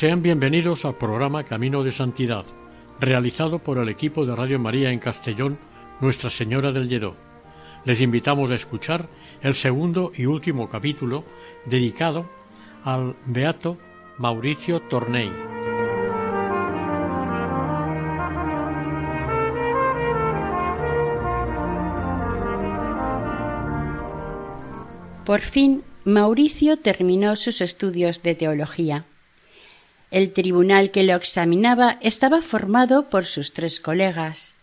Sean bienvenidos al programa Camino de Santidad, realizado por el equipo de Radio María en Castellón, Nuestra Señora del Lledó. Les invitamos a escuchar el segundo y último capítulo dedicado al beato Mauricio Tornei. Por fin, Mauricio terminó sus estudios de teología. El tribunal que lo examinaba estaba formado por sus tres colegas.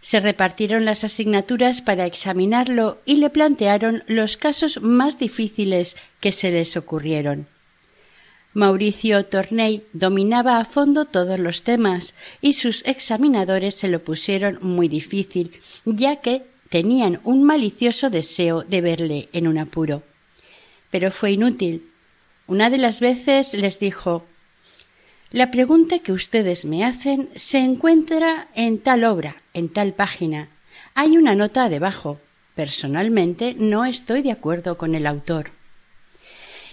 Se repartieron las asignaturas para examinarlo y le plantearon los casos más difíciles que se les ocurrieron. Mauricio Torney dominaba a fondo todos los temas y sus examinadores se lo pusieron muy difícil, ya que tenían un malicioso deseo de verle en un apuro. Pero fue inútil. Una de las veces les dijo la pregunta que ustedes me hacen se encuentra en tal obra, en tal página. Hay una nota debajo. Personalmente no estoy de acuerdo con el autor.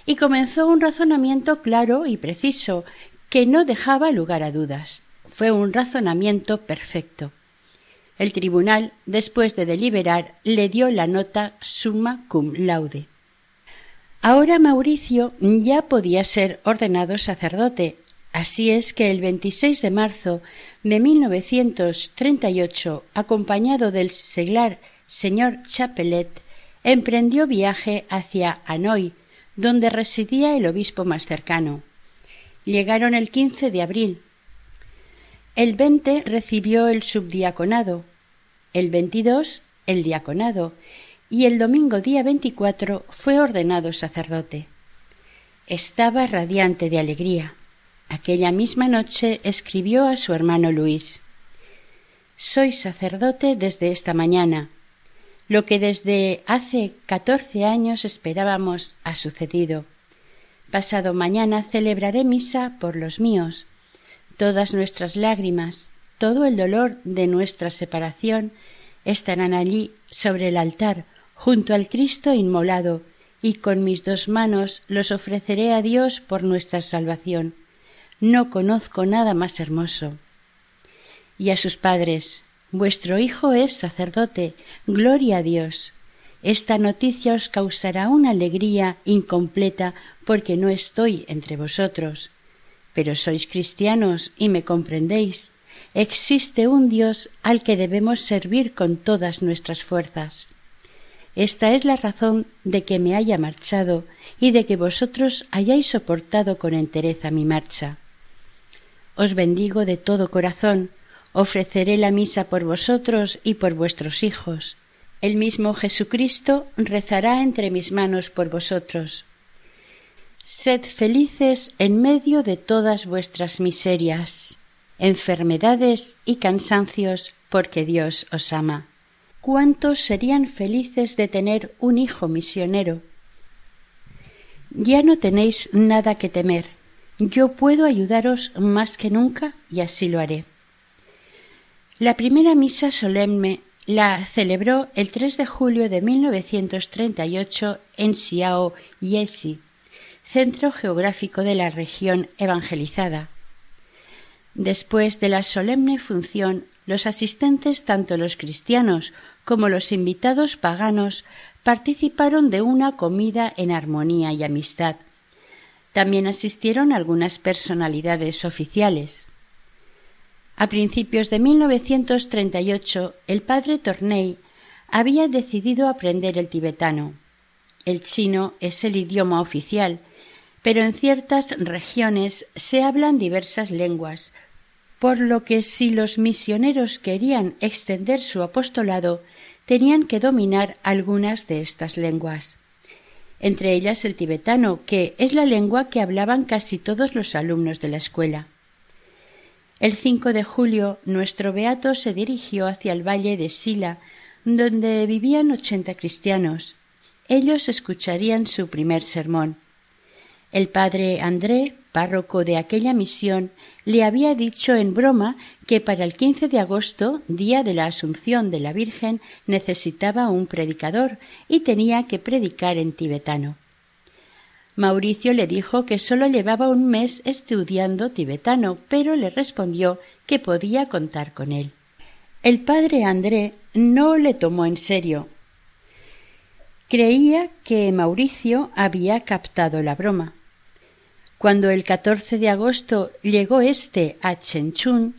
Y comenzó un razonamiento claro y preciso, que no dejaba lugar a dudas. Fue un razonamiento perfecto. El tribunal, después de deliberar, le dio la nota summa cum laude. Ahora Mauricio ya podía ser ordenado sacerdote Así es que el 26 de marzo de 1938, acompañado del seglar señor Chapelet, emprendió viaje hacia Hanoi, donde residía el obispo más cercano. Llegaron el 15 de abril. El 20 recibió el subdiaconado, el 22 el diaconado y el domingo día 24 fue ordenado sacerdote. Estaba radiante de alegría. Aquella misma noche escribió a su hermano Luis Soy sacerdote desde esta mañana. Lo que desde hace catorce años esperábamos ha sucedido. Pasado mañana celebraré misa por los míos. Todas nuestras lágrimas, todo el dolor de nuestra separación estarán allí sobre el altar, junto al Cristo inmolado, y con mis dos manos los ofreceré a Dios por nuestra salvación no conozco nada más hermoso. Y a sus padres, vuestro hijo es sacerdote, gloria a Dios. Esta noticia os causará una alegría incompleta porque no estoy entre vosotros. Pero sois cristianos y me comprendéis. Existe un Dios al que debemos servir con todas nuestras fuerzas. Esta es la razón de que me haya marchado y de que vosotros hayáis soportado con entereza mi marcha. Os bendigo de todo corazón, ofreceré la misa por vosotros y por vuestros hijos. El mismo Jesucristo rezará entre mis manos por vosotros. Sed felices en medio de todas vuestras miserias, enfermedades y cansancios, porque Dios os ama. ¿Cuántos serían felices de tener un hijo misionero? Ya no tenéis nada que temer yo puedo ayudaros más que nunca y así lo haré. La primera misa solemne la celebró el 3 de julio de 1938 en Siao Yesi, centro geográfico de la región evangelizada. Después de la solemne función, los asistentes, tanto los cristianos como los invitados paganos, participaron de una comida en armonía y amistad, también asistieron algunas personalidades oficiales. A principios de 1938, el padre Tornei había decidido aprender el tibetano. El chino es el idioma oficial, pero en ciertas regiones se hablan diversas lenguas, por lo que si los misioneros querían extender su apostolado, tenían que dominar algunas de estas lenguas. Entre ellas el tibetano, que es la lengua que hablaban casi todos los alumnos de la escuela. El 5 de julio nuestro beato se dirigió hacia el valle de Sila, donde vivían ochenta cristianos. Ellos escucharían su primer sermón. El padre André, párroco de aquella misión, le había dicho en broma que para el 15 de agosto, día de la Asunción de la Virgen, necesitaba un predicador y tenía que predicar en tibetano. Mauricio le dijo que sólo llevaba un mes estudiando tibetano, pero le respondió que podía contar con él. El padre André no le tomó en serio. Creía que Mauricio había captado la broma. Cuando el 14 de agosto llegó éste a Chenchun,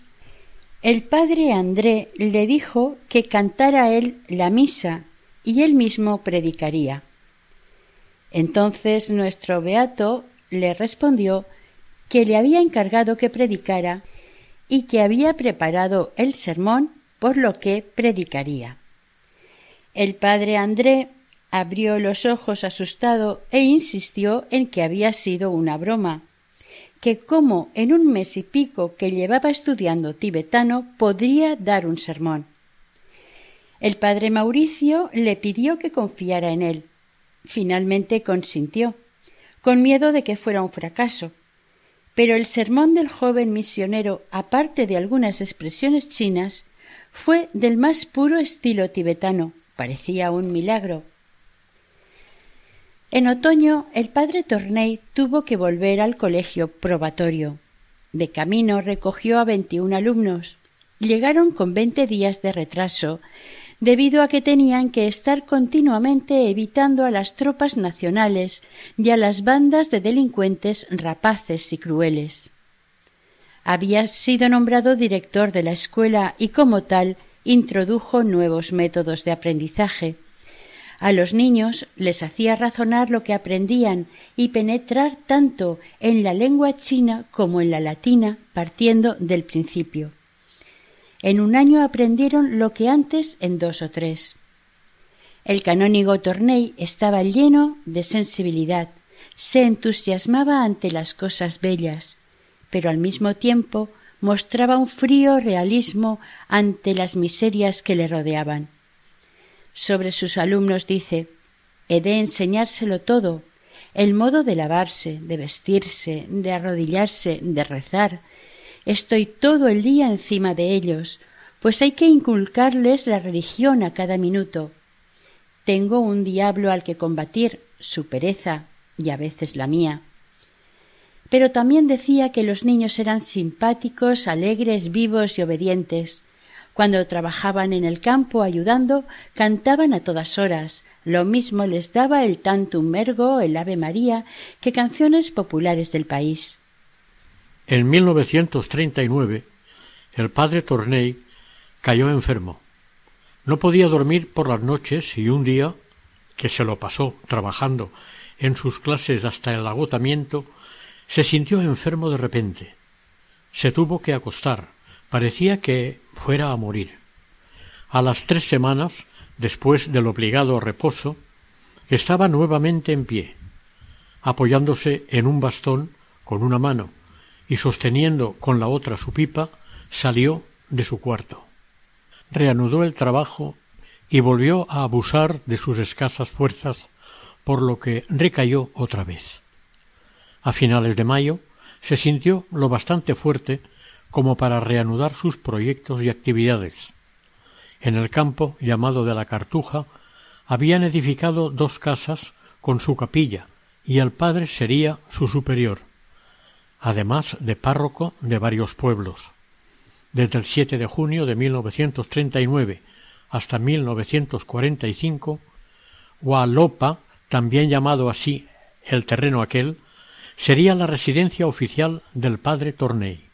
el padre André le dijo que cantara él la misa y él mismo predicaría. Entonces nuestro beato le respondió que le había encargado que predicara y que había preparado el sermón por lo que predicaría. El padre André abrió los ojos asustado e insistió en que había sido una broma, que como en un mes y pico que llevaba estudiando tibetano podría dar un sermón. El padre Mauricio le pidió que confiara en él. Finalmente consintió, con miedo de que fuera un fracaso. Pero el sermón del joven misionero, aparte de algunas expresiones chinas, fue del más puro estilo tibetano. Parecía un milagro. En otoño el padre Torney tuvo que volver al colegio probatorio. De camino recogió a veintiún alumnos. Llegaron con veinte días de retraso, debido a que tenían que estar continuamente evitando a las tropas nacionales y a las bandas de delincuentes rapaces y crueles. Había sido nombrado director de la escuela y como tal introdujo nuevos métodos de aprendizaje a los niños les hacía razonar lo que aprendían y penetrar tanto en la lengua china como en la latina, partiendo del principio. En un año aprendieron lo que antes en dos o tres. El canónigo Torney estaba lleno de sensibilidad, se entusiasmaba ante las cosas bellas, pero al mismo tiempo mostraba un frío realismo ante las miserias que le rodeaban sobre sus alumnos dice He de enseñárselo todo, el modo de lavarse, de vestirse, de arrodillarse, de rezar. Estoy todo el día encima de ellos, pues hay que inculcarles la religión a cada minuto. Tengo un diablo al que combatir, su pereza y a veces la mía. Pero también decía que los niños eran simpáticos, alegres, vivos y obedientes, cuando trabajaban en el campo ayudando, cantaban a todas horas. Lo mismo les daba el tantum ergo, el Ave María, que canciones populares del país. En 1939, el padre Torney cayó enfermo. No podía dormir por las noches y un día, que se lo pasó trabajando en sus clases hasta el agotamiento, se sintió enfermo de repente. Se tuvo que acostar Parecía que fuera a morir. A las tres semanas, después del obligado reposo, estaba nuevamente en pie, apoyándose en un bastón con una mano y sosteniendo con la otra su pipa, salió de su cuarto. Reanudó el trabajo y volvió a abusar de sus escasas fuerzas, por lo que recayó otra vez. A finales de mayo se sintió lo bastante fuerte como para reanudar sus proyectos y actividades. En el campo llamado de la Cartuja habían edificado dos casas con su capilla y el padre sería su superior, además de párroco de varios pueblos. Desde el 7 de junio de 1939 hasta 1945, Hualopa, también llamado así el terreno aquel, sería la residencia oficial del padre Torney.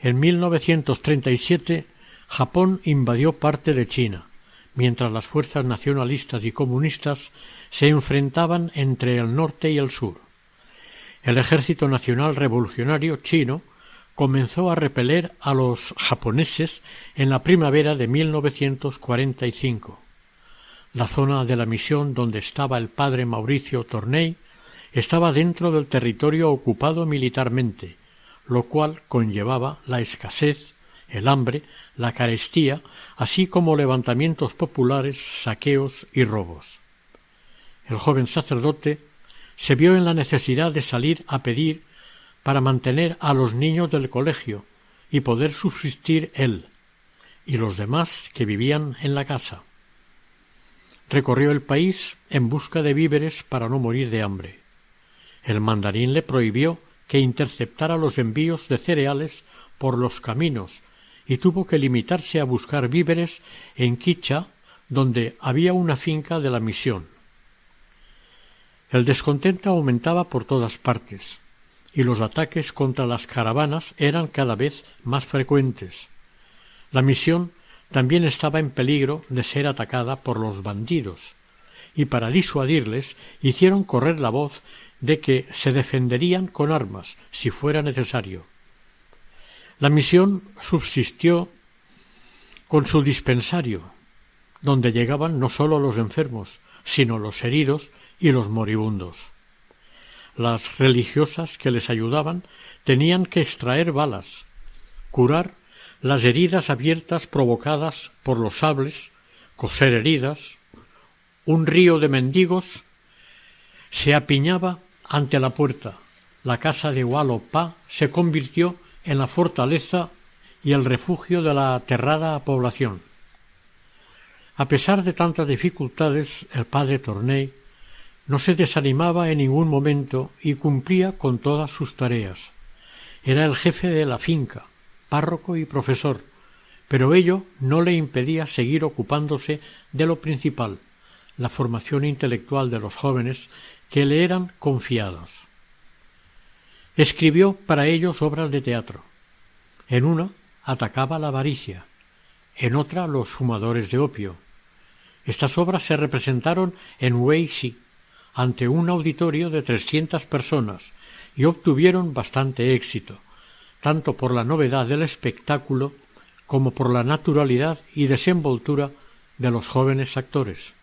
En 1937 Japón invadió parte de China, mientras las fuerzas nacionalistas y comunistas se enfrentaban entre el norte y el sur. el Ejército Nacional Revolucionario chino comenzó a repeler a los japoneses en la primavera de 1945. La zona de la misión donde estaba el padre Mauricio Torney estaba dentro del territorio ocupado militarmente, lo cual conllevaba la escasez, el hambre, la carestía, así como levantamientos populares, saqueos y robos. El joven sacerdote se vio en la necesidad de salir a pedir para mantener a los niños del colegio y poder subsistir él y los demás que vivían en la casa. Recorrió el país en busca de víveres para no morir de hambre. El mandarín le prohibió que interceptara los envíos de cereales por los caminos y tuvo que limitarse a buscar víveres en Quicha, donde había una finca de la misión. El descontento aumentaba por todas partes y los ataques contra las caravanas eran cada vez más frecuentes. La misión también estaba en peligro de ser atacada por los bandidos, y para disuadirles hicieron correr la voz de que se defenderían con armas si fuera necesario. La misión subsistió con su dispensario, donde llegaban no sólo los enfermos, sino los heridos y los moribundos. Las religiosas que les ayudaban tenían que extraer balas, curar las heridas abiertas provocadas por los sables, coser heridas. Un río de mendigos se apiñaba ante la puerta. La casa de Pa se convirtió en la fortaleza y el refugio de la aterrada población. A pesar de tantas dificultades, el padre Torney no se desanimaba en ningún momento y cumplía con todas sus tareas. Era el jefe de la finca, párroco y profesor, pero ello no le impedía seguir ocupándose de lo principal, la formación intelectual de los jóvenes que le eran confiados. Escribió para ellos obras de teatro. En una atacaba la avaricia, en otra los fumadores de opio. Estas obras se representaron en Weishi ante un auditorio de trescientas personas y obtuvieron bastante éxito tanto por la novedad del espectáculo como por la naturalidad y desenvoltura de los jóvenes actores.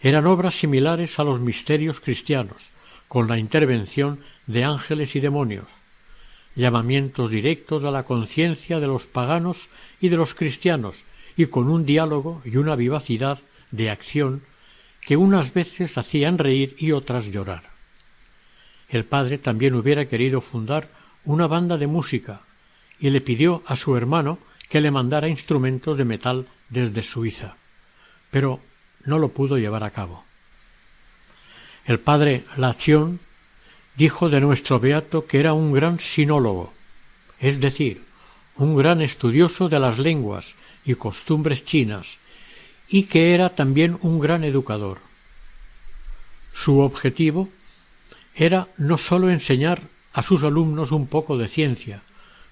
Eran obras similares a los misterios cristianos, con la intervención de ángeles y demonios, llamamientos directos a la conciencia de los paganos y de los cristianos, y con un diálogo y una vivacidad de acción que unas veces hacían reír y otras llorar. El padre también hubiera querido fundar una banda de música y le pidió a su hermano que le mandara instrumentos de metal desde Suiza, pero no lo pudo llevar a cabo. El padre Lación dijo de nuestro beato que era un gran sinólogo, es decir, un gran estudioso de las lenguas y costumbres chinas, y que era también un gran educador. Su objetivo era no sólo enseñar a sus alumnos un poco de ciencia,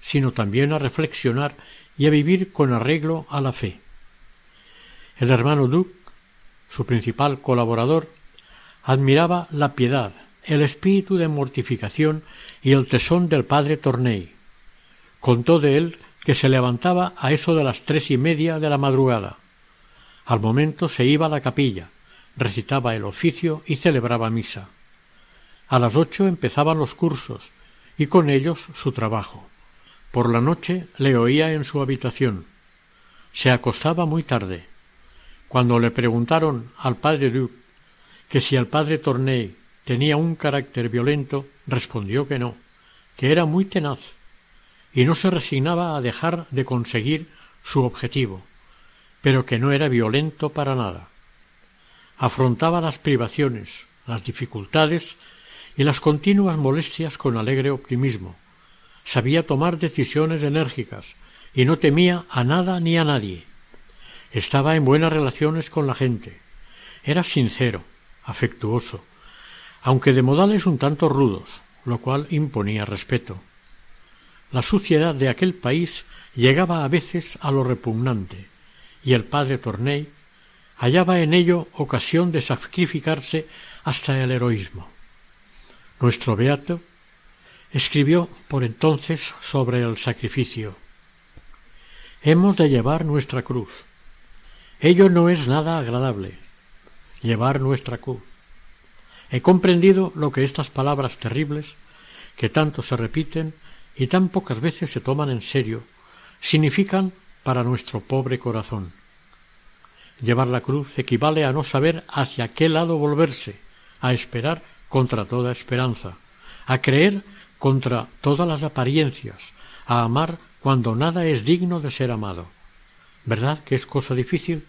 sino también a reflexionar y a vivir con arreglo a la fe. El hermano Duc, su principal colaborador, admiraba la piedad, el espíritu de mortificación y el tesón del padre Torney. Contó de él que se levantaba a eso de las tres y media de la madrugada. Al momento se iba a la capilla, recitaba el oficio y celebraba misa. A las ocho empezaban los cursos y con ellos su trabajo. Por la noche le oía en su habitación. Se acostaba muy tarde. Cuando le preguntaron al padre Duc que si el padre Torney tenía un carácter violento, respondió que no, que era muy tenaz y no se resignaba a dejar de conseguir su objetivo, pero que no era violento para nada. Afrontaba las privaciones, las dificultades y las continuas molestias con alegre optimismo. Sabía tomar decisiones enérgicas y no temía a nada ni a nadie. Estaba en buenas relaciones con la gente. Era sincero, afectuoso, aunque de modales un tanto rudos, lo cual imponía respeto. La suciedad de aquel país llegaba a veces a lo repugnante, y el padre Torney hallaba en ello ocasión de sacrificarse hasta el heroísmo. nuestro beato, escribió por entonces sobre el sacrificio. Hemos de llevar nuestra cruz. Ello no es nada agradable, llevar nuestra cruz. He comprendido lo que estas palabras terribles, que tanto se repiten y tan pocas veces se toman en serio, significan para nuestro pobre corazón. Llevar la cruz equivale a no saber hacia qué lado volverse, a esperar contra toda esperanza, a creer contra todas las apariencias, a amar cuando nada es digno de ser amado. ¿Verdad que es cosa difícil?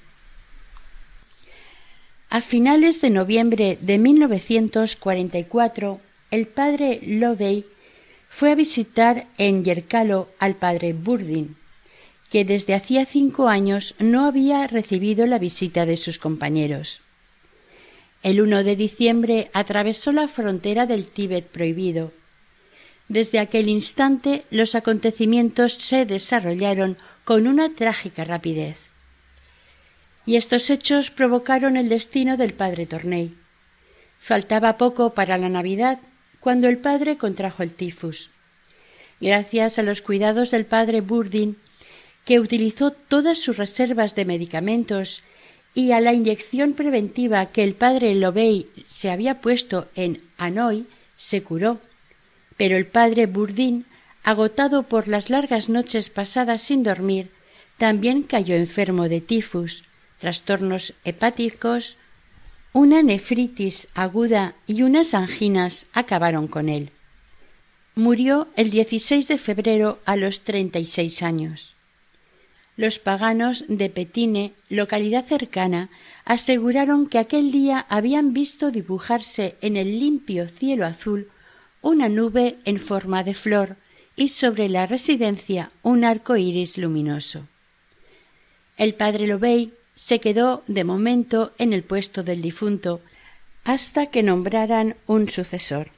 A finales de noviembre de 1944, el padre Lovey fue a visitar en Yerkalo al padre Burdin, que desde hacía cinco años no había recibido la visita de sus compañeros. El 1 de diciembre atravesó la frontera del Tíbet prohibido. Desde aquel instante los acontecimientos se desarrollaron con una trágica rapidez. Y estos hechos provocaron el destino del padre Torney. Faltaba poco para la Navidad cuando el padre contrajo el tifus. Gracias a los cuidados del padre Burdin, que utilizó todas sus reservas de medicamentos y a la inyección preventiva que el padre Lobey se había puesto en Hanoi, se curó. Pero el padre Burdin, agotado por las largas noches pasadas sin dormir, también cayó enfermo de tifus, trastornos hepáticos, una nefritis aguda y unas anginas acabaron con él. Murió el 16 de febrero a los treinta y seis años. Los paganos de Petine, localidad cercana, aseguraron que aquel día habían visto dibujarse en el limpio cielo azul una nube en forma de flor y sobre la residencia un arco iris luminoso. El padre Lobey se quedó de momento en el puesto del difunto hasta que nombraran un sucesor.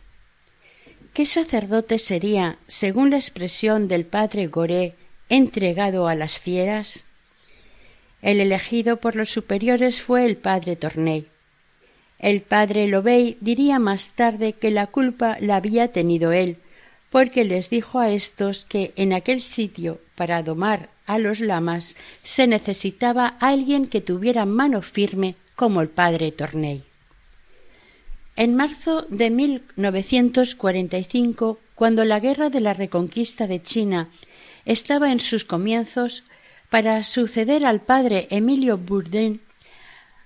¿Qué sacerdote sería, según la expresión del padre Goré, entregado a las fieras? El elegido por los superiores fue el padre Torney. El padre Lobey diría más tarde que la culpa la había tenido él, porque les dijo a estos que en aquel sitio, para domar a los lamas, se necesitaba alguien que tuviera mano firme como el padre Torney. En marzo de 1945, cuando la guerra de la reconquista de China estaba en sus comienzos, para suceder al padre Emilio Bourdain,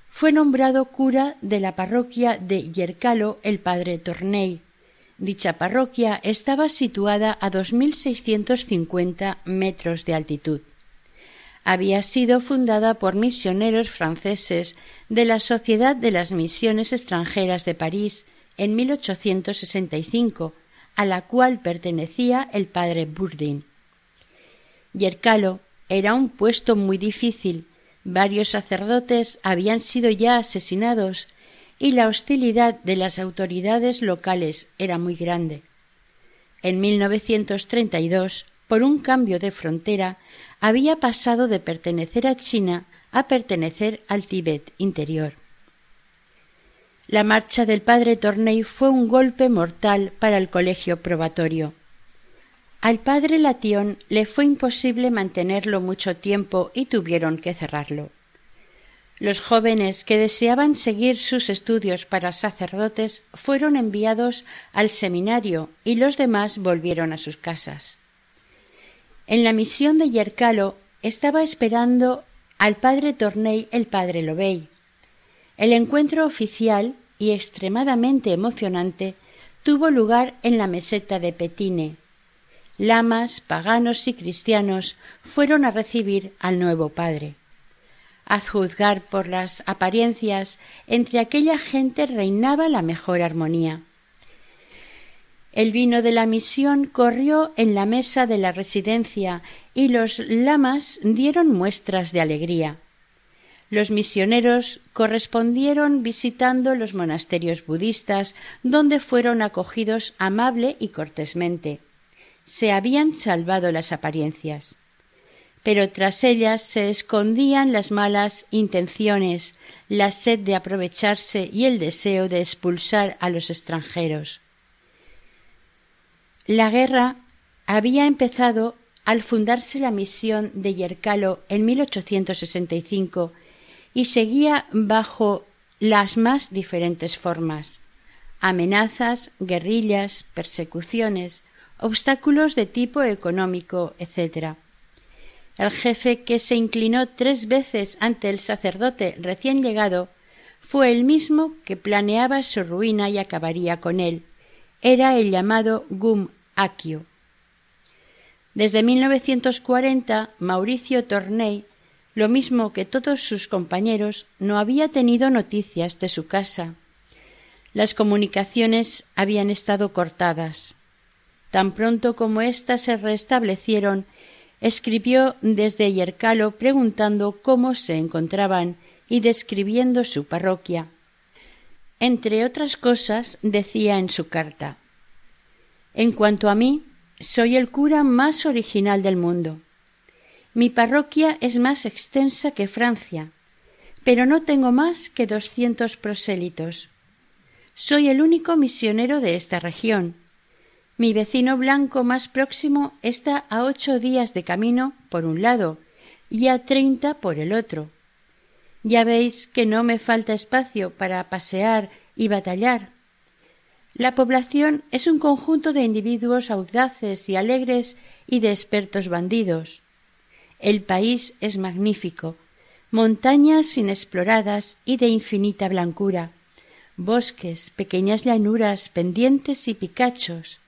fue nombrado cura de la parroquia de Yercalo el padre Torney. Dicha parroquia estaba situada a 2.650 metros de altitud. Había sido fundada por misioneros franceses de la Sociedad de las Misiones Extranjeras de París en 1865, a la cual pertenecía el padre Bourdin. Yercalo era un puesto muy difícil, varios sacerdotes habían sido ya asesinados y la hostilidad de las autoridades locales era muy grande. En 1932, por un cambio de frontera, había pasado de pertenecer a China a pertenecer al Tíbet interior. La marcha del padre Torney fue un golpe mortal para el colegio probatorio. Al padre Latión le fue imposible mantenerlo mucho tiempo y tuvieron que cerrarlo. Los jóvenes que deseaban seguir sus estudios para sacerdotes fueron enviados al seminario y los demás volvieron a sus casas. En la misión de Yercalo estaba esperando al padre Torney el padre Lobey. El encuentro oficial y extremadamente emocionante tuvo lugar en la meseta de Petine, lamas, paganos y cristianos fueron a recibir al nuevo padre. A juzgar por las apariencias, entre aquella gente reinaba la mejor armonía. El vino de la misión corrió en la mesa de la residencia y los lamas dieron muestras de alegría. Los misioneros correspondieron visitando los monasterios budistas, donde fueron acogidos amable y cortésmente se habían salvado las apariencias. Pero tras ellas se escondían las malas intenciones, la sed de aprovecharse y el deseo de expulsar a los extranjeros. La guerra había empezado al fundarse la misión de Yercalo en 1865 y seguía bajo las más diferentes formas amenazas, guerrillas, persecuciones, obstáculos de tipo económico, etc. El jefe que se inclinó tres veces ante el sacerdote recién llegado fue el mismo que planeaba su ruina y acabaría con él. Era el llamado Gum Akio. Desde 1940, Mauricio Torney, lo mismo que todos sus compañeros, no había tenido noticias de su casa. Las comunicaciones habían estado cortadas. Tan pronto como éstas se restablecieron, escribió desde Yercalo preguntando cómo se encontraban y describiendo su parroquia. Entre otras cosas, decía en su carta En cuanto a mí, soy el cura más original del mundo. Mi parroquia es más extensa que Francia, pero no tengo más que doscientos prosélitos. Soy el único misionero de esta región. Mi vecino blanco más próximo está a ocho días de camino por un lado y a treinta por el otro. Ya veis que no me falta espacio para pasear y batallar. La población es un conjunto de individuos audaces y alegres y de expertos bandidos. El país es magnífico, montañas inexploradas y de infinita blancura, bosques, pequeñas llanuras, pendientes y picachos.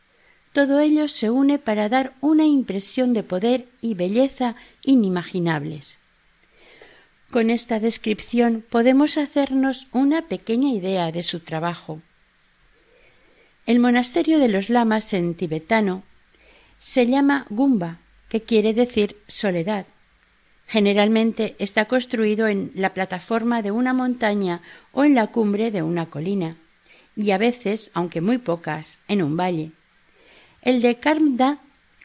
Todo ello se une para dar una impresión de poder y belleza inimaginables. Con esta descripción podemos hacernos una pequeña idea de su trabajo. El monasterio de los lamas en tibetano se llama Gumba, que quiere decir soledad. Generalmente está construido en la plataforma de una montaña o en la cumbre de una colina, y a veces, aunque muy pocas, en un valle. El de Karmda,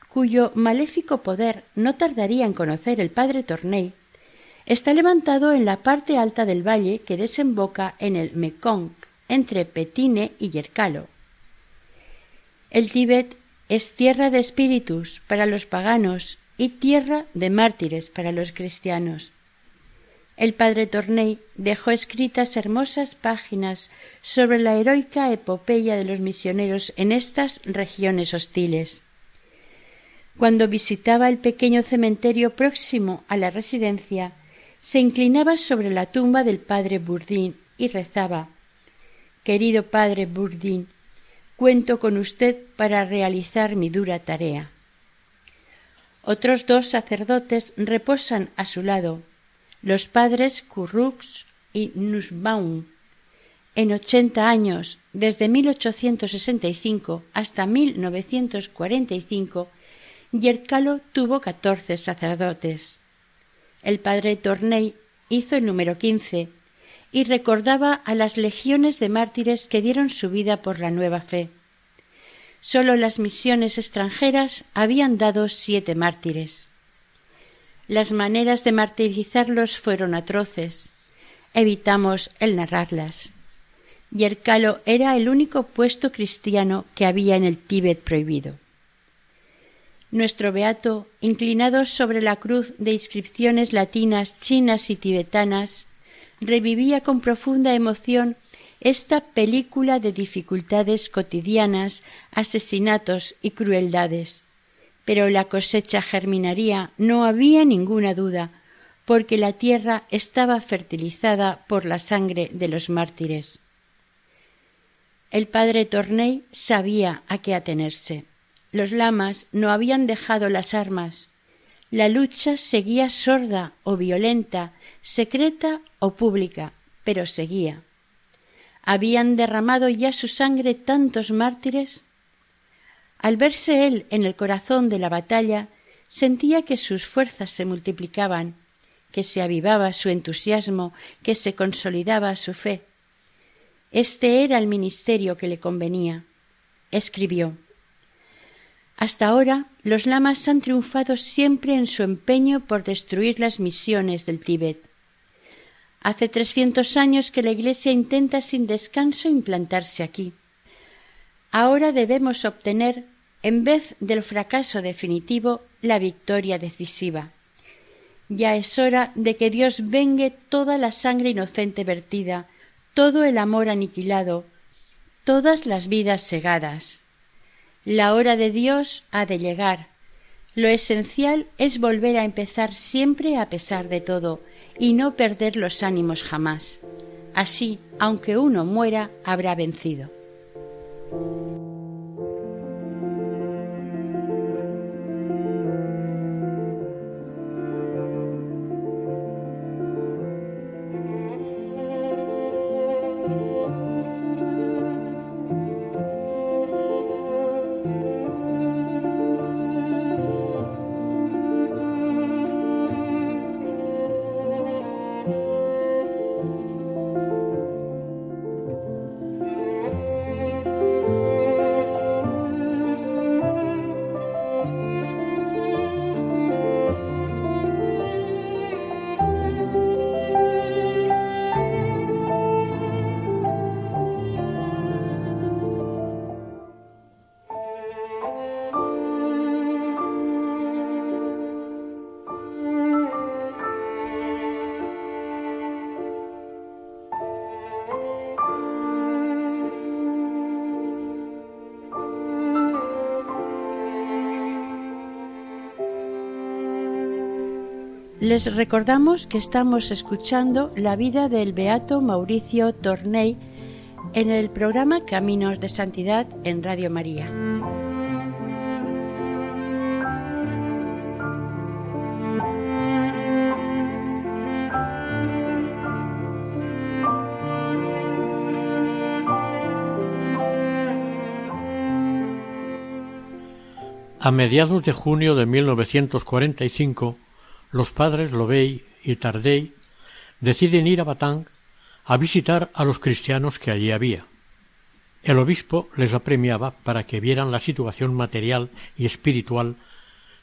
cuyo maléfico poder no tardaría en conocer el padre Tornei, está levantado en la parte alta del valle que desemboca en el Mekong, entre Petine y Yerkalo. El Tíbet es tierra de espíritus para los paganos y tierra de mártires para los cristianos. El padre Torney dejó escritas hermosas páginas sobre la heroica epopeya de los misioneros en estas regiones hostiles. Cuando visitaba el pequeño cementerio próximo a la residencia, se inclinaba sobre la tumba del padre Burdín y rezaba Querido padre Burdín, Cuento con usted para realizar mi dura tarea. Otros dos sacerdotes reposan a su lado, los padres Currux y Nussbaum. En ochenta años, desde 1865 hasta 1945, Yercalo tuvo catorce sacerdotes. El padre Torney hizo el número quince y recordaba a las legiones de mártires que dieron su vida por la nueva fe. Sólo las misiones extranjeras habían dado siete mártires. Las maneras de martirizarlos fueron atroces. Evitamos el narrarlas. Yerkalo era el único puesto cristiano que había en el Tíbet prohibido. Nuestro beato, inclinado sobre la cruz de inscripciones latinas, chinas y tibetanas, revivía con profunda emoción esta película de dificultades cotidianas, asesinatos y crueldades. Pero la cosecha germinaría, no había ninguna duda, porque la tierra estaba fertilizada por la sangre de los mártires. El padre Torney sabía a qué atenerse. Los lamas no habían dejado las armas. La lucha seguía sorda o violenta, secreta o pública, pero seguía. ¿Habían derramado ya su sangre tantos mártires? Al verse él en el corazón de la batalla, sentía que sus fuerzas se multiplicaban, que se avivaba su entusiasmo, que se consolidaba su fe. Este era el ministerio que le convenía. Escribió Hasta ahora los lamas han triunfado siempre en su empeño por destruir las misiones del Tíbet. Hace trescientos años que la Iglesia intenta sin descanso implantarse aquí. Ahora debemos obtener en vez del fracaso definitivo, la victoria decisiva. Ya es hora de que Dios vengue toda la sangre inocente vertida, todo el amor aniquilado, todas las vidas segadas. La hora de Dios ha de llegar. Lo esencial es volver a empezar siempre a pesar de todo y no perder los ánimos jamás. Así, aunque uno muera, habrá vencido. Thank you. Les recordamos que estamos escuchando la vida del beato Mauricio Tornei en el programa Caminos de Santidad en Radio María. A mediados de junio de 1945, los padres Lobey y Tardey deciden ir a Batang a visitar a los cristianos que allí había. El obispo les apremiaba para que vieran la situación material y espiritual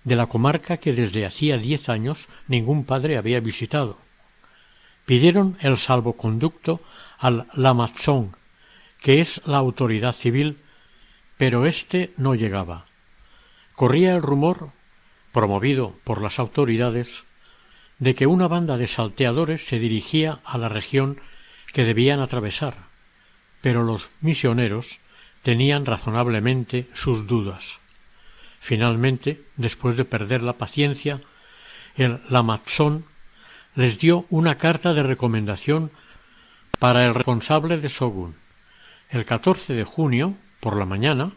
de la comarca que desde hacía diez años ningún padre había visitado. Pidieron el salvoconducto al Lamazón, que es la autoridad civil, pero éste no llegaba. Corría el rumor promovido por las autoridades, de que una banda de salteadores se dirigía a la región que debían atravesar, pero los misioneros tenían razonablemente sus dudas. Finalmente, después de perder la paciencia, el Lamazón les dio una carta de recomendación para el responsable de Sogun. El 14 de junio, por la mañana,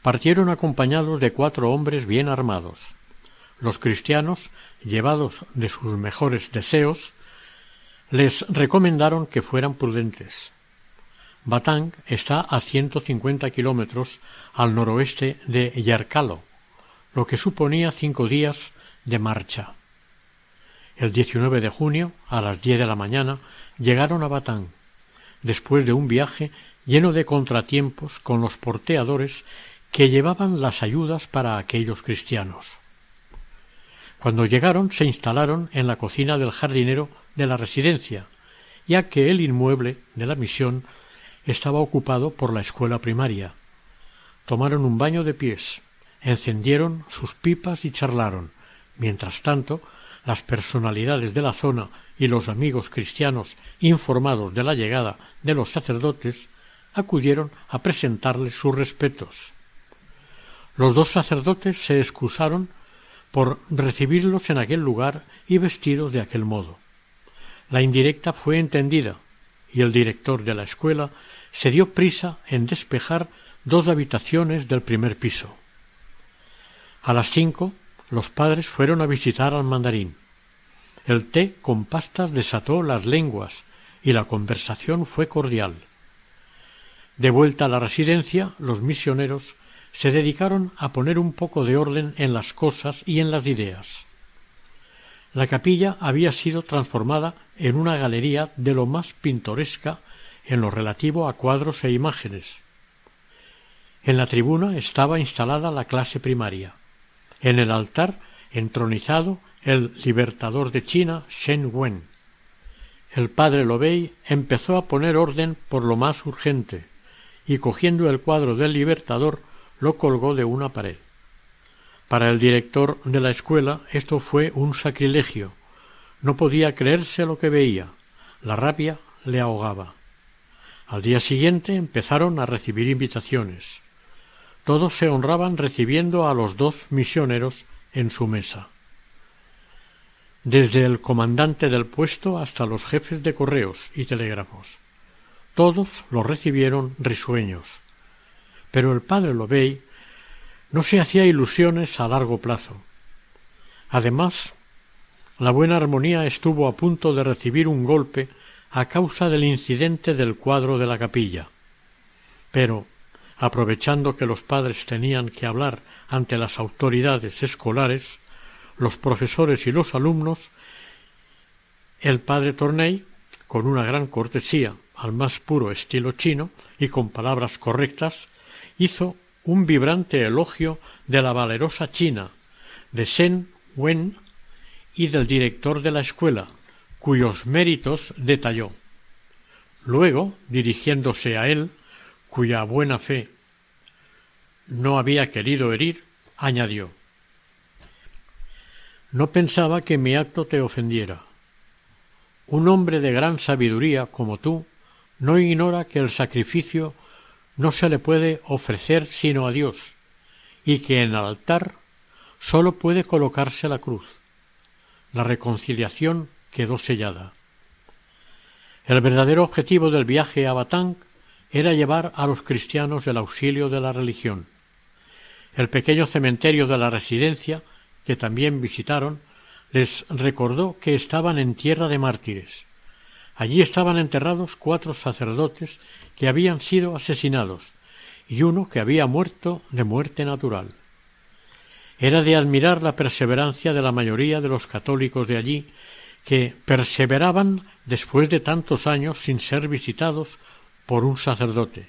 partieron acompañados de cuatro hombres bien armados. Los cristianos, llevados de sus mejores deseos, les recomendaron que fueran prudentes. Batang está a ciento cincuenta kilómetros al noroeste de Yarkalo, lo que suponía cinco días de marcha. El 19 de junio, a las diez de la mañana, llegaron a Batang, después de un viaje lleno de contratiempos con los porteadores que llevaban las ayudas para aquellos cristianos. Cuando llegaron se instalaron en la cocina del jardinero de la residencia, ya que el inmueble de la misión estaba ocupado por la escuela primaria. Tomaron un baño de pies, encendieron sus pipas y charlaron. Mientras tanto, las personalidades de la zona y los amigos cristianos informados de la llegada de los sacerdotes acudieron a presentarles sus respetos. Los dos sacerdotes se excusaron por recibirlos en aquel lugar y vestidos de aquel modo. La indirecta fue entendida, y el director de la escuela se dio prisa en despejar dos habitaciones del primer piso. A las cinco los padres fueron a visitar al mandarín. El té con pastas desató las lenguas y la conversación fue cordial. De vuelta a la residencia, los misioneros se dedicaron a poner un poco de orden en las cosas y en las ideas. La capilla había sido transformada en una galería de lo más pintoresca en lo relativo a cuadros e imágenes. En la tribuna estaba instalada la clase primaria. En el altar entronizado el libertador de China Shen Wen. El padre Lobey empezó a poner orden por lo más urgente y cogiendo el cuadro del libertador lo colgó de una pared. Para el director de la escuela esto fue un sacrilegio. No podía creerse lo que veía. La rabia le ahogaba. Al día siguiente empezaron a recibir invitaciones. Todos se honraban recibiendo a los dos misioneros en su mesa. Desde el comandante del puesto hasta los jefes de correos y telégrafos. Todos los recibieron risueños. Pero el padre Lobey no se hacía ilusiones a largo plazo. Además, la buena armonía estuvo a punto de recibir un golpe a causa del incidente del cuadro de la capilla. Pero, aprovechando que los padres tenían que hablar ante las autoridades escolares, los profesores y los alumnos, el padre Torney, con una gran cortesía, al más puro estilo chino y con palabras correctas, hizo un vibrante elogio de la valerosa China, de Shen Wen y del director de la escuela, cuyos méritos detalló. Luego, dirigiéndose a él, cuya buena fe no había querido herir, añadió No pensaba que mi acto te ofendiera. Un hombre de gran sabiduría como tú no ignora que el sacrificio no se le puede ofrecer sino a Dios, y que en el altar sólo puede colocarse la cruz. La reconciliación quedó sellada. El verdadero objetivo del viaje a Batang era llevar a los cristianos el auxilio de la religión. El pequeño cementerio de la residencia, que también visitaron, les recordó que estaban en tierra de mártires. Allí estaban enterrados cuatro sacerdotes que habían sido asesinados y uno que había muerto de muerte natural. Era de admirar la perseverancia de la mayoría de los católicos de allí que perseveraban después de tantos años sin ser visitados por un sacerdote.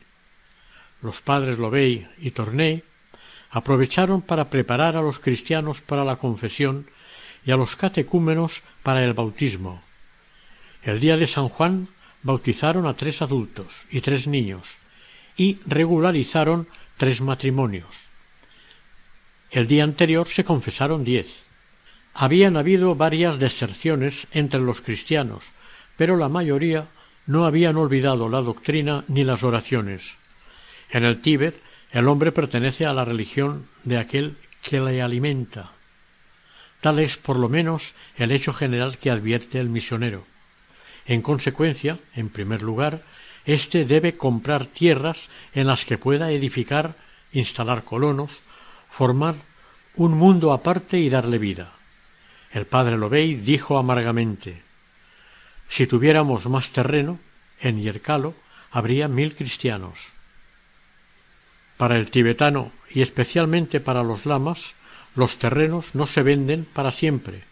Los padres Lobey y Torney aprovecharon para preparar a los cristianos para la confesión y a los catecúmenos para el bautismo. El día de San Juan bautizaron a tres adultos y tres niños y regularizaron tres matrimonios. El día anterior se confesaron diez habían habido varias deserciones entre los cristianos, pero la mayoría no habían olvidado la doctrina ni las oraciones. En el Tíbet, el hombre pertenece a la religión de aquel que le alimenta. Tal es, por lo menos, el hecho general que advierte el misionero. En consecuencia, en primer lugar, éste debe comprar tierras en las que pueda edificar, instalar colonos, formar un mundo aparte y darle vida. El padre Lobey dijo amargamente Si tuviéramos más terreno, en Yerkalo habría mil cristianos. Para el tibetano y especialmente para los lamas, los terrenos no se venden para siempre,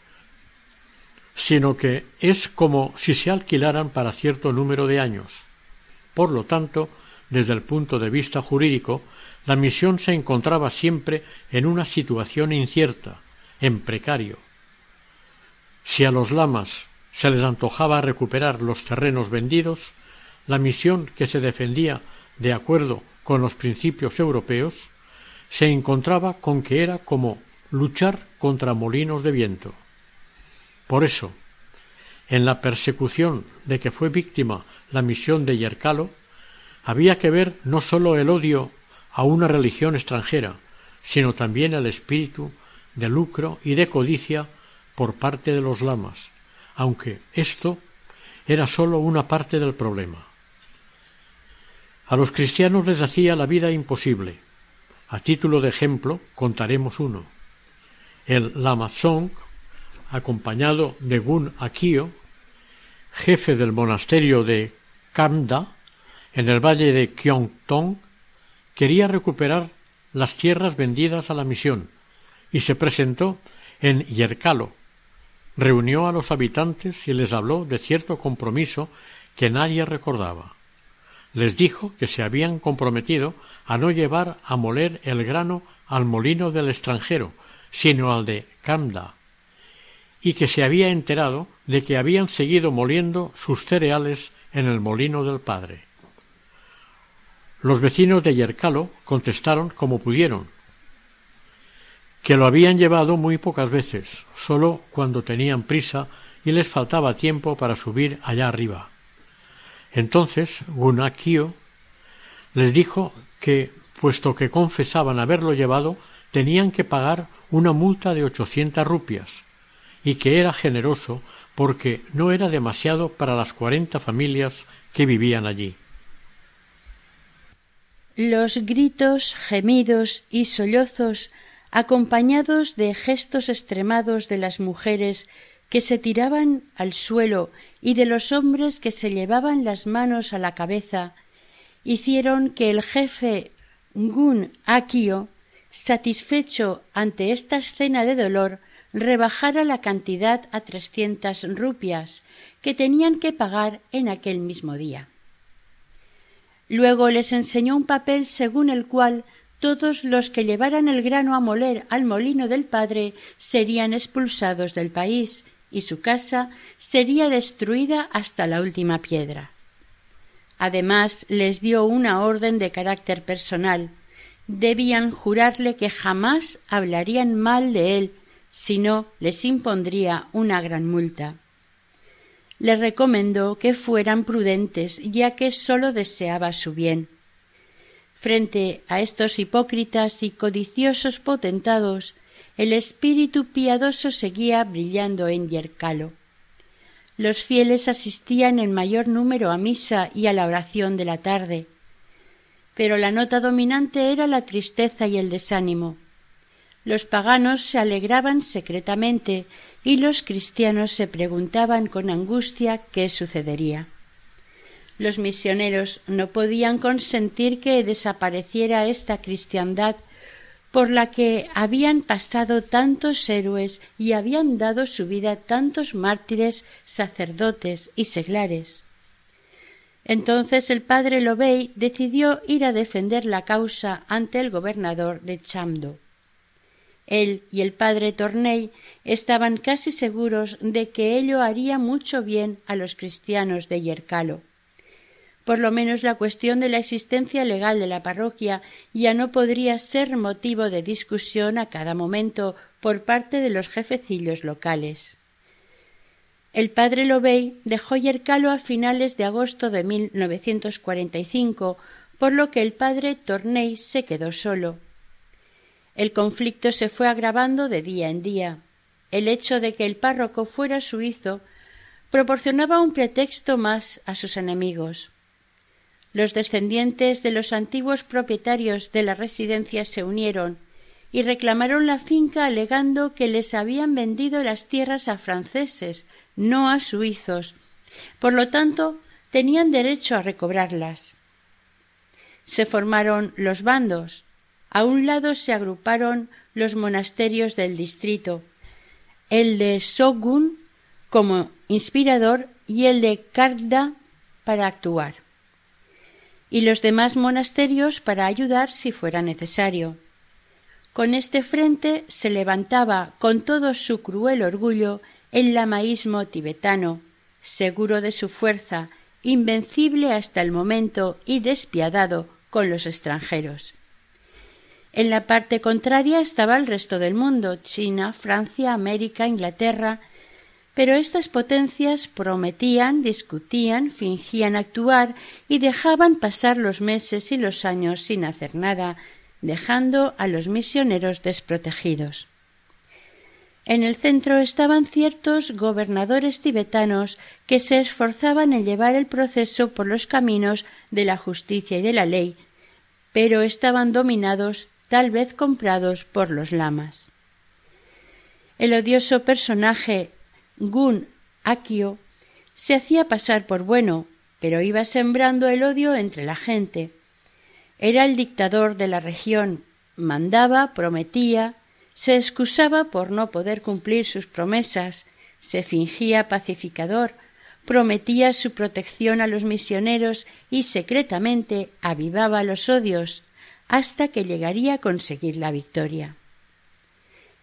sino que es como si se alquilaran para cierto número de años. Por lo tanto, desde el punto de vista jurídico, la misión se encontraba siempre en una situación incierta, en precario, si a los lamas se les antojaba recuperar los terrenos vendidos, la misión que se defendía de acuerdo con los principios europeos se encontraba con que era como luchar contra molinos de viento. Por eso, en la persecución de que fue víctima la misión de Yercalo, había que ver no sólo el odio a una religión extranjera, sino también el espíritu de lucro y de codicia por parte de los lamas, aunque esto era sólo una parte del problema. A los cristianos les hacía la vida imposible. A título de ejemplo contaremos uno. El Lama Song, acompañado de Gun Akio, jefe del monasterio de Kamda, en el valle de Kyongtong, quería recuperar las tierras vendidas a la misión y se presentó en Yerkalo, reunió a los habitantes y les habló de cierto compromiso que nadie recordaba. Les dijo que se habían comprometido a no llevar a moler el grano al molino del extranjero, sino al de Kamda, y que se había enterado de que habían seguido moliendo sus cereales en el molino del padre. Los vecinos de Yercalo contestaron como pudieron, que lo habían llevado muy pocas veces, solo cuando tenían prisa y les faltaba tiempo para subir allá arriba. Entonces Gunakio les dijo que, puesto que confesaban haberlo llevado, tenían que pagar una multa de ochocientas rupias, y que era generoso porque no era demasiado para las cuarenta familias que vivían allí. Los gritos, gemidos y sollozos, acompañados de gestos extremados de las mujeres que se tiraban al suelo y de los hombres que se llevaban las manos a la cabeza, hicieron que el jefe Gun Akio, satisfecho ante esta escena de dolor, rebajara la cantidad a trescientas rupias que tenían que pagar en aquel mismo día. Luego les enseñó un papel según el cual todos los que llevaran el grano a moler al molino del padre serían expulsados del país y su casa sería destruida hasta la última piedra. Además les dio una orden de carácter personal. Debían jurarle que jamás hablarían mal de él, si no les impondría una gran multa. Les recomendó que fueran prudentes, ya que sólo deseaba su bien. Frente a estos hipócritas y codiciosos potentados, el espíritu piadoso seguía brillando en Yercalo. Los fieles asistían en mayor número a misa y a la oración de la tarde, pero la nota dominante era la tristeza y el desánimo. Los paganos se alegraban secretamente y los cristianos se preguntaban con angustia qué sucedería. Los misioneros no podían consentir que desapareciera esta cristiandad por la que habían pasado tantos héroes y habían dado su vida tantos mártires, sacerdotes y seglares. Entonces el padre Lobey decidió ir a defender la causa ante el gobernador de Chamdo. Él y el padre Torney estaban casi seguros de que ello haría mucho bien a los cristianos de Yercalo. Por lo menos la cuestión de la existencia legal de la parroquia ya no podría ser motivo de discusión a cada momento por parte de los jefecillos locales. El padre Lobey dejó Yercalo a finales de agosto de 1945, por lo que el padre Torney se quedó solo. El conflicto se fue agravando de día en día. El hecho de que el párroco fuera suizo proporcionaba un pretexto más a sus enemigos. Los descendientes de los antiguos propietarios de la residencia se unieron y reclamaron la finca alegando que les habían vendido las tierras a franceses, no a suizos. Por lo tanto, tenían derecho a recobrarlas. Se formaron los bandos. A un lado se agruparon los monasterios del distrito, el de Sogun como inspirador y el de Karda para actuar y los demás monasterios para ayudar si fuera necesario. Con este frente se levantaba con todo su cruel orgullo el lamaísmo tibetano, seguro de su fuerza, invencible hasta el momento y despiadado con los extranjeros. En la parte contraria estaba el resto del mundo China, Francia, América, Inglaterra, pero estas potencias prometían, discutían, fingían actuar y dejaban pasar los meses y los años sin hacer nada, dejando a los misioneros desprotegidos. En el centro estaban ciertos gobernadores tibetanos que se esforzaban en llevar el proceso por los caminos de la justicia y de la ley, pero estaban dominados, tal vez comprados por los lamas. El odioso personaje Gun Akio se hacía pasar por bueno, pero iba sembrando el odio entre la gente. Era el dictador de la región, mandaba, prometía, se excusaba por no poder cumplir sus promesas, se fingía pacificador, prometía su protección a los misioneros y secretamente avivaba los odios hasta que llegaría a conseguir la victoria.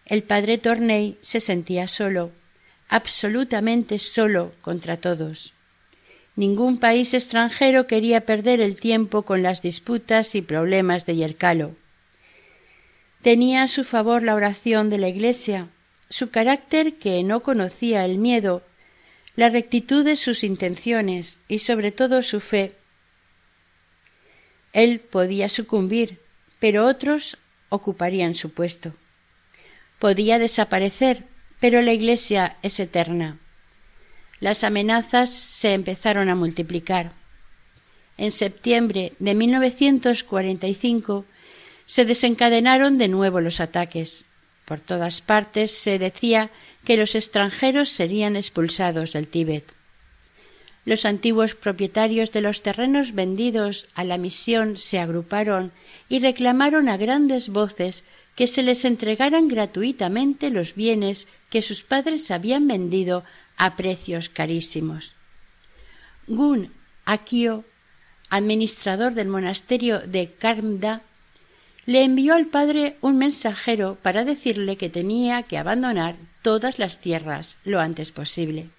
El padre Torney se sentía solo, absolutamente solo contra todos. Ningún país extranjero quería perder el tiempo con las disputas y problemas de Yercalo. Tenía a su favor la oración de la Iglesia, su carácter que no conocía el miedo, la rectitud de sus intenciones y sobre todo su fe. Él podía sucumbir, pero otros ocuparían su puesto. Podía desaparecer, pero la Iglesia es eterna. Las amenazas se empezaron a multiplicar. En septiembre de 1945 se desencadenaron de nuevo los ataques. Por todas partes se decía que los extranjeros serían expulsados del Tíbet. Los antiguos propietarios de los terrenos vendidos a la misión se agruparon y reclamaron a grandes voces que se les entregaran gratuitamente los bienes que sus padres habían vendido a precios carísimos. Gun Akio, administrador del monasterio de Karmda, le envió al padre un mensajero para decirle que tenía que abandonar todas las tierras lo antes posible.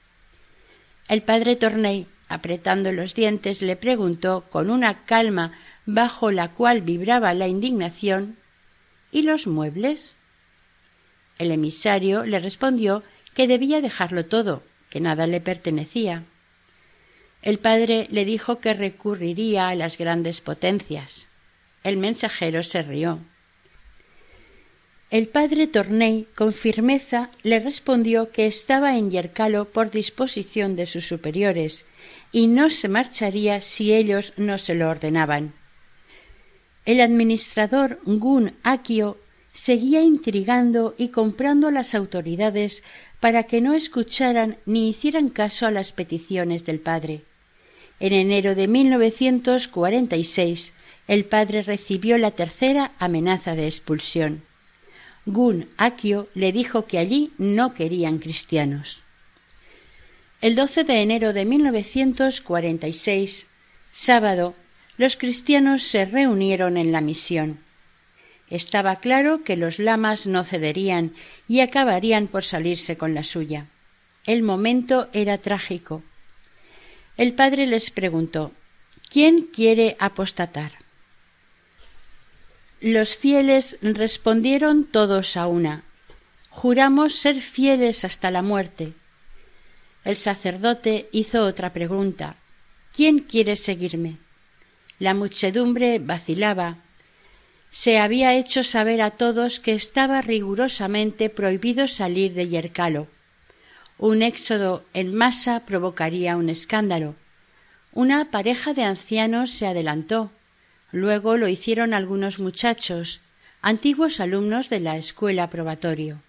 El padre Torney, apretando los dientes, le preguntó con una calma bajo la cual vibraba la indignación ¿Y los muebles? El emisario le respondió que debía dejarlo todo, que nada le pertenecía. El padre le dijo que recurriría a las grandes potencias. El mensajero se rió. El padre Torney, con firmeza, le respondió que estaba en Yercalo por disposición de sus superiores y no se marcharía si ellos no se lo ordenaban. El administrador Gun Akio seguía intrigando y comprando las autoridades para que no escucharan ni hicieran caso a las peticiones del padre. En enero de 1946, el padre recibió la tercera amenaza de expulsión. Gun Akio le dijo que allí no querían cristianos. El 12 de enero de 1946, sábado, los cristianos se reunieron en la misión. Estaba claro que los lamas no cederían y acabarían por salirse con la suya. El momento era trágico. El padre les preguntó ¿Quién quiere apostatar? Los fieles respondieron todos a una Juramos ser fieles hasta la muerte. El sacerdote hizo otra pregunta ¿Quién quiere seguirme? La muchedumbre vacilaba, se había hecho saber a todos que estaba rigurosamente prohibido salir de Yercalo. Un éxodo en masa provocaría un escándalo. Una pareja de ancianos se adelantó. Luego lo hicieron algunos muchachos, antiguos alumnos de la escuela probatorio.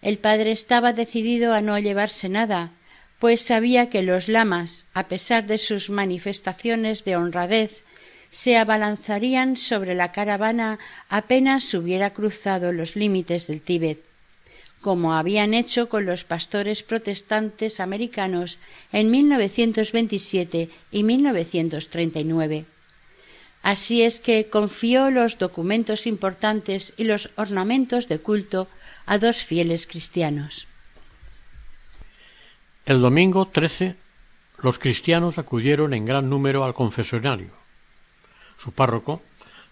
El padre estaba decidido a no llevarse nada, pues sabía que los lamas, a pesar de sus manifestaciones de honradez, se abalanzarían sobre la caravana apenas hubiera cruzado los límites del Tíbet, como habían hecho con los pastores protestantes americanos en 1927 y 1939. Así es que confió los documentos importantes y los ornamentos de culto a dos fieles cristianos. El domingo 13 los cristianos acudieron en gran número al confesionario su párroco,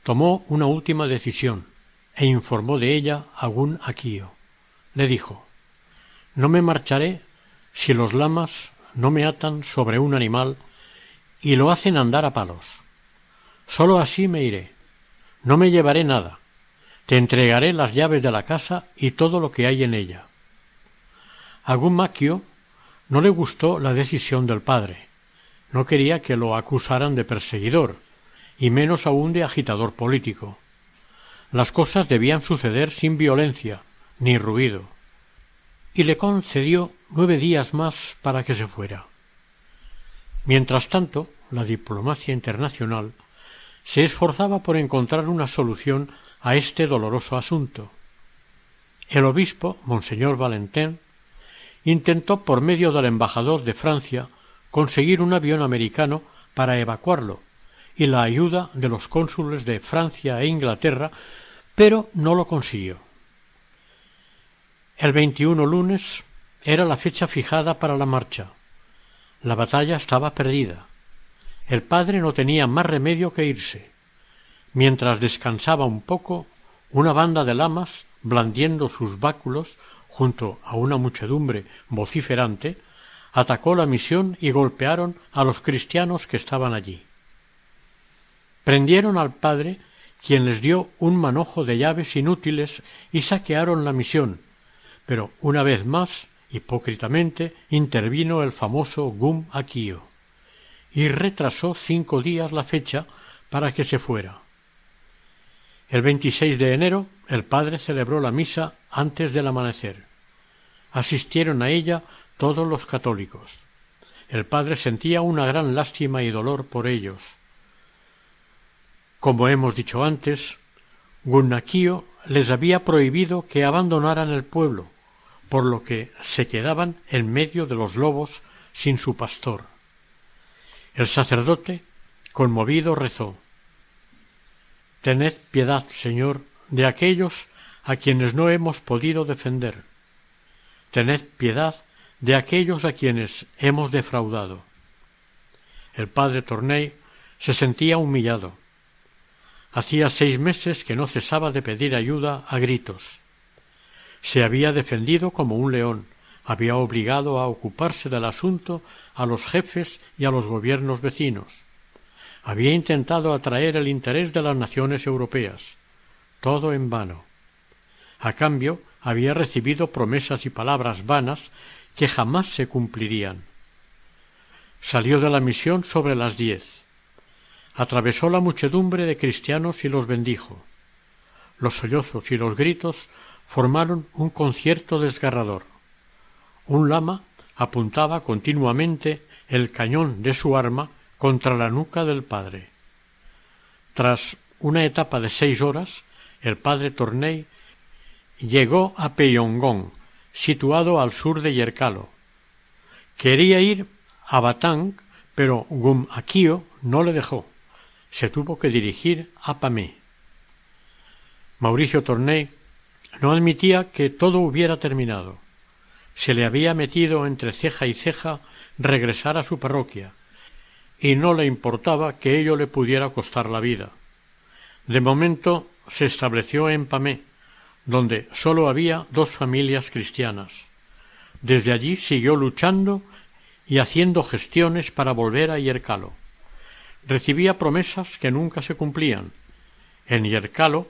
tomó una última decisión e informó de ella a Gun Akio. Le dijo No me marcharé si los lamas no me atan sobre un animal y lo hacen andar a palos. Sólo así me iré. No me llevaré nada. Te entregaré las llaves de la casa y todo lo que hay en ella. A Gun Akio no le gustó la decisión del padre. No quería que lo acusaran de perseguidor, y menos aún de agitador político. Las cosas debían suceder sin violencia ni ruido, y le concedió nueve días más para que se fuera. Mientras tanto, la diplomacia internacional se esforzaba por encontrar una solución a este doloroso asunto. El obispo, Monseñor Valentin, intentó por medio del embajador de Francia conseguir un avión americano para evacuarlo, y la ayuda de los cónsules de Francia e Inglaterra, pero no lo consiguió. El 21 lunes era la fecha fijada para la marcha. La batalla estaba perdida. El padre no tenía más remedio que irse. Mientras descansaba un poco, una banda de lamas, blandiendo sus báculos junto a una muchedumbre vociferante, atacó la misión y golpearon a los cristianos que estaban allí. Prendieron al padre, quien les dio un manojo de llaves inútiles y saquearon la misión, pero una vez más, hipócritamente, intervino el famoso Gum Akio y retrasó cinco días la fecha para que se fuera. El 26 de enero el padre celebró la misa antes del amanecer. Asistieron a ella todos los católicos. El padre sentía una gran lástima y dolor por ellos. Como hemos dicho antes, Gunnakio les había prohibido que abandonaran el pueblo, por lo que se quedaban en medio de los lobos sin su pastor. El sacerdote, conmovido, rezó Tened piedad, Señor, de aquellos a quienes no hemos podido defender. Tened piedad de aquellos a quienes hemos defraudado. El padre Torney se sentía humillado. Hacía seis meses que no cesaba de pedir ayuda a gritos. Se había defendido como un león, había obligado a ocuparse del asunto a los jefes y a los gobiernos vecinos había intentado atraer el interés de las naciones europeas. Todo en vano. A cambio, había recibido promesas y palabras vanas que jamás se cumplirían. Salió de la misión sobre las diez. Atravesó la muchedumbre de cristianos y los bendijo. Los sollozos y los gritos formaron un concierto desgarrador. Un lama apuntaba continuamente el cañón de su arma contra la nuca del padre. Tras una etapa de seis horas, el padre Torney llegó a Peyongong, situado al sur de Yerkalo. Quería ir a Batang, pero Gum Akio no le dejó. Se tuvo que dirigir a Pamé. Mauricio Torney no admitía que todo hubiera terminado. Se le había metido entre ceja y ceja regresar a su parroquia, y no le importaba que ello le pudiera costar la vida. De momento se estableció en Pamé, donde sólo había dos familias cristianas. Desde allí siguió luchando y haciendo gestiones para volver a Yercalo. Recibía promesas que nunca se cumplían. En Yercalo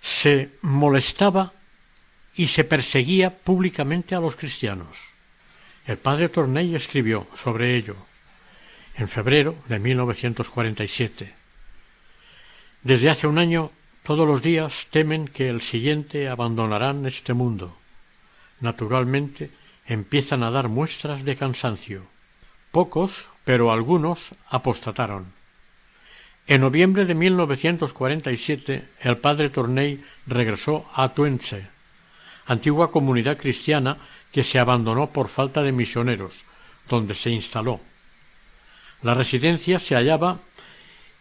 se molestaba y se perseguía públicamente a los cristianos. El padre Torney escribió sobre ello en febrero de 1947. Desde hace un año, todos los días temen que el siguiente abandonarán este mundo. Naturalmente, empiezan a dar muestras de cansancio. Pocos, pero algunos, apostataron. En noviembre de 1947, el padre Torney regresó a Tuense, antigua comunidad cristiana que se abandonó por falta de misioneros, donde se instaló. La residencia se hallaba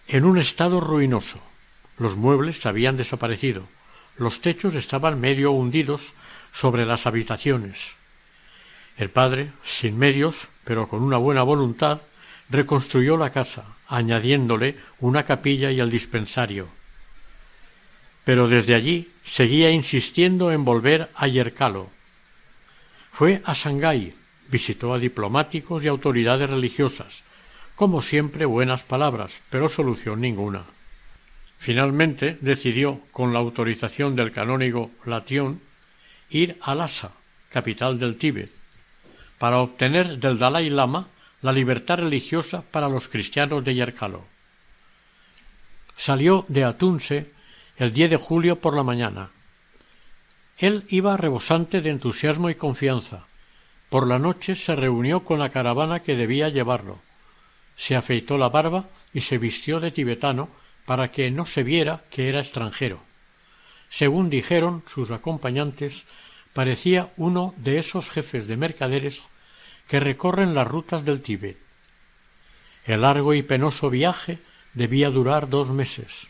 en un estado ruinoso. Los muebles habían desaparecido. Los techos estaban medio hundidos sobre las habitaciones. El padre, sin medios, pero con una buena voluntad, reconstruyó la casa, añadiéndole una capilla y el dispensario. Pero desde allí seguía insistiendo en volver a Yercalo. Fue a Shanghái, visitó a diplomáticos y autoridades religiosas, como siempre buenas palabras, pero solución ninguna. Finalmente decidió, con la autorización del canónigo Latión, ir a Lhasa, capital del Tíbet, para obtener del Dalai Lama la libertad religiosa para los cristianos de Yerkalo. Salió de Atunse el 10 de julio por la mañana. Él iba rebosante de entusiasmo y confianza. Por la noche se reunió con la caravana que debía llevarlo se afeitó la barba y se vistió de tibetano para que no se viera que era extranjero. Según dijeron sus acompañantes, parecía uno de esos jefes de mercaderes que recorren las rutas del Tíbet. El largo y penoso viaje debía durar dos meses.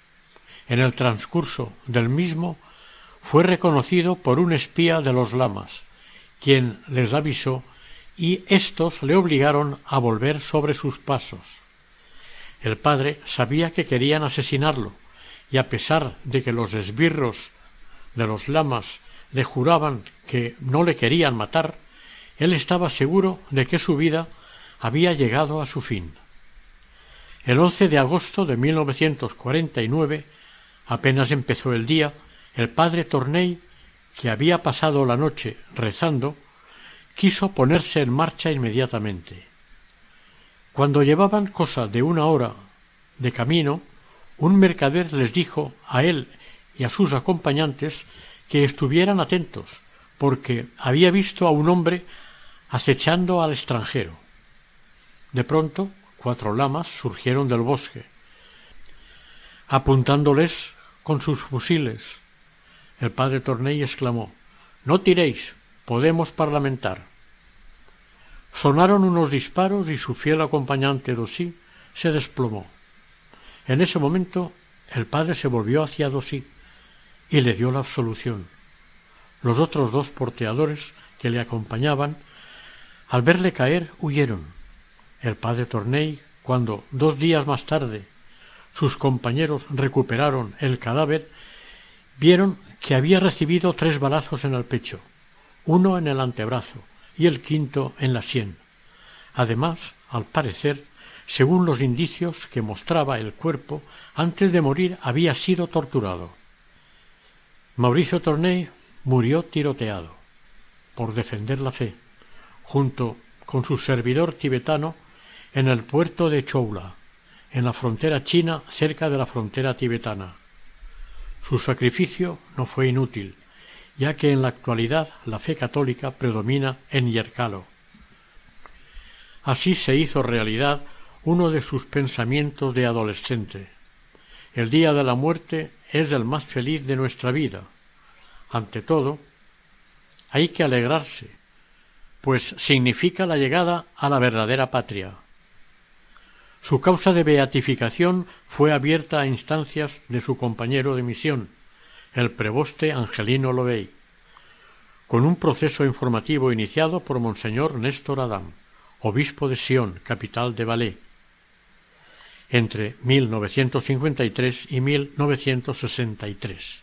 En el transcurso del mismo fue reconocido por un espía de los lamas, quien les avisó y éstos le obligaron a volver sobre sus pasos. El padre sabía que querían asesinarlo, y a pesar de que los esbirros de los lamas le juraban que no le querían matar, él estaba seguro de que su vida había llegado a su fin. El 11 de agosto de 1949, apenas empezó el día, el padre Torney, que había pasado la noche rezando, quiso ponerse en marcha inmediatamente. Cuando llevaban cosa de una hora de camino, un mercader les dijo a él y a sus acompañantes que estuvieran atentos, porque había visto a un hombre acechando al extranjero. De pronto, cuatro lamas surgieron del bosque, apuntándoles con sus fusiles. El padre Torney exclamó No tiréis, podemos parlamentar. Sonaron unos disparos y su fiel acompañante Dosí se desplomó. En ese momento el padre se volvió hacia Dosí y le dio la absolución. Los otros dos porteadores que le acompañaban, al verle caer, huyeron. El padre Torney, cuando dos días más tarde sus compañeros recuperaron el cadáver, vieron que había recibido tres balazos en el pecho, uno en el antebrazo y el quinto en la sien. Además, al parecer, según los indicios que mostraba el cuerpo, antes de morir había sido torturado. Mauricio Torney murió tiroteado por defender la fe, junto con su servidor tibetano en el puerto de Choula, en la frontera china cerca de la frontera tibetana. Su sacrificio no fue inútil, ya que en la actualidad la fe católica predomina en Yerkalo. Así se hizo realidad uno de sus pensamientos de adolescente. El día de la muerte es el más feliz de nuestra vida. Ante todo, hay que alegrarse, pues significa la llegada a la verdadera patria. Su causa de beatificación fue abierta a instancias de su compañero de misión, el preboste Angelino Lobey, con un proceso informativo iniciado por Monseñor Néstor Adam, obispo de Sion, capital de Valais, entre 1953 y 1963.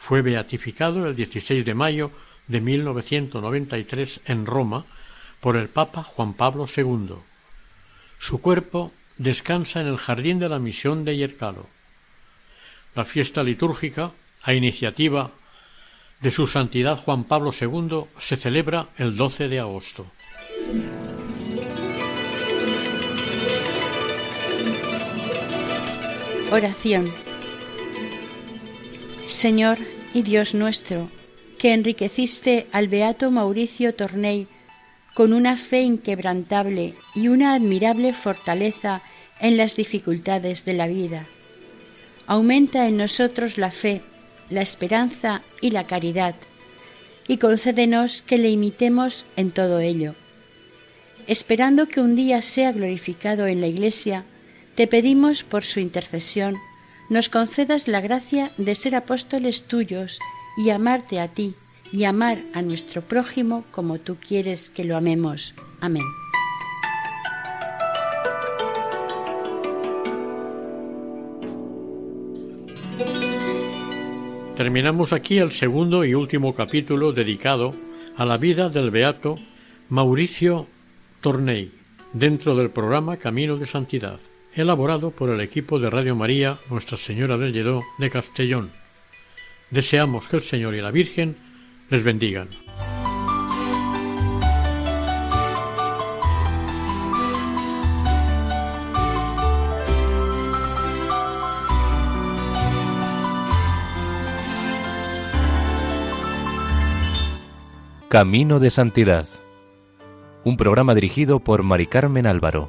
Fue beatificado el 16 de mayo de 1993 en Roma por el Papa Juan Pablo II. Su cuerpo descansa en el Jardín de la Misión de Yercalo. La fiesta litúrgica, a iniciativa de su Santidad Juan Pablo II, se celebra el 12 de agosto. Oración. Señor y Dios nuestro, que enriqueciste al beato Mauricio Torney con una fe inquebrantable y una admirable fortaleza en las dificultades de la vida. Aumenta en nosotros la fe, la esperanza y la caridad, y concédenos que le imitemos en todo ello. Esperando que un día sea glorificado en la Iglesia, te pedimos por su intercesión, nos concedas la gracia de ser apóstoles tuyos y amarte a ti y amar a nuestro prójimo como tú quieres que lo amemos. Amén. Terminamos aquí el segundo y último capítulo dedicado a la vida del beato Mauricio Tornei dentro del programa Camino de Santidad elaborado por el equipo de Radio María Nuestra Señora del Lledó de Castellón. Deseamos que el Señor y la Virgen les bendigan. Camino de Santidad. Un programa dirigido por Mari Carmen Álvaro.